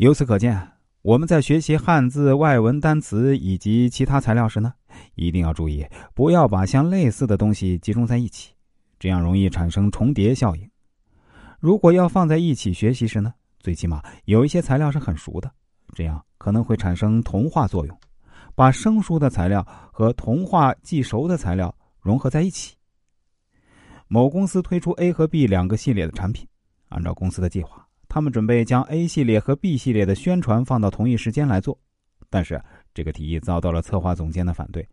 由此可见，我们在学习汉字外文单词以及其他材料时呢，一定要注意，不要把相类似的东西集中在一起，这样容易产生重叠效应。如果要放在一起学习时呢，最起码有一些材料是很熟的，这样可能会产生同化作用，把生疏的材料和同化既熟的材料融合在一起。某公司推出 A 和 B 两个系列的产品，按照公司的计划，他们准备将 A 系列和 B 系列的宣传放到同一时间来做，但是这个提议遭到了策划总监的反对。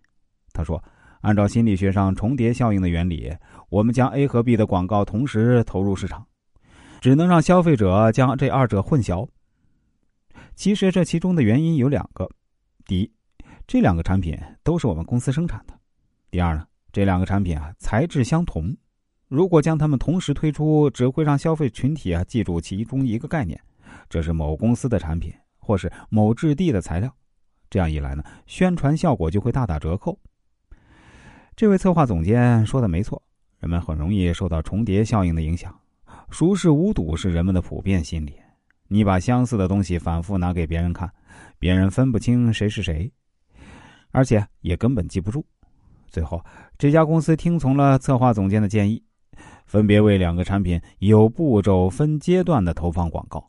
他说：“按照心理学上重叠效应的原理，我们将 A 和 B 的广告同时投入市场，只能让消费者将这二者混淆。其实这其中的原因有两个：第一，这两个产品都是我们公司生产的；第二呢，这两个产品啊材质相同。”如果将它们同时推出，只会让消费群体啊记住其中一个概念，这是某公司的产品，或是某质地的材料。这样一来呢，宣传效果就会大打折扣。这位策划总监说的没错，人们很容易受到重叠效应的影响。熟视无睹是人们的普遍心理。你把相似的东西反复拿给别人看，别人分不清谁是谁，而且也根本记不住。最后，这家公司听从了策划总监的建议。分别为两个产品有步骤、分阶段的投放广告，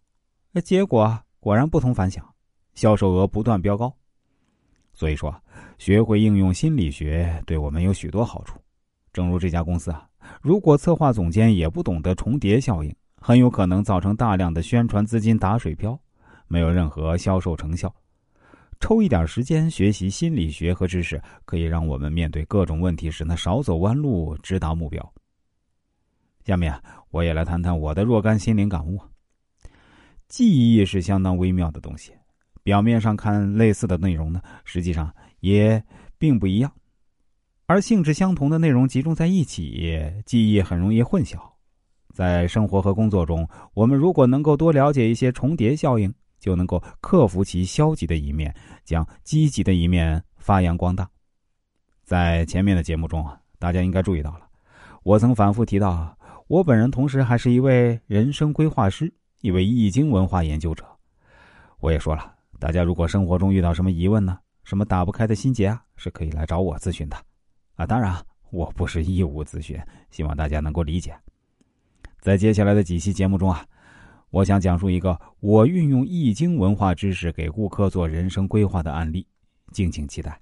结果果然不同凡响，销售额不断飙高。所以说，学会应用心理学对我们有许多好处。正如这家公司啊，如果策划总监也不懂得重叠效应，很有可能造成大量的宣传资金打水漂，没有任何销售成效。抽一点时间学习心理学和知识，可以让我们面对各种问题时呢少走弯路，直达目标。下面我也来谈谈我的若干心灵感悟。记忆是相当微妙的东西，表面上看类似的内容呢，实际上也并不一样。而性质相同的内容集中在一起，记忆很容易混淆。在生活和工作中，我们如果能够多了解一些重叠效应，就能够克服其消极的一面，将积极的一面发扬光大。在前面的节目中啊，大家应该注意到了，我曾反复提到。我本人同时还是一位人生规划师，一位易经文化研究者。我也说了，大家如果生活中遇到什么疑问呢，什么打不开的心结啊，是可以来找我咨询的。啊，当然我不是义务咨询，希望大家能够理解。在接下来的几期节目中啊，我想讲述一个我运用易经文化知识给顾客做人生规划的案例，敬请期待。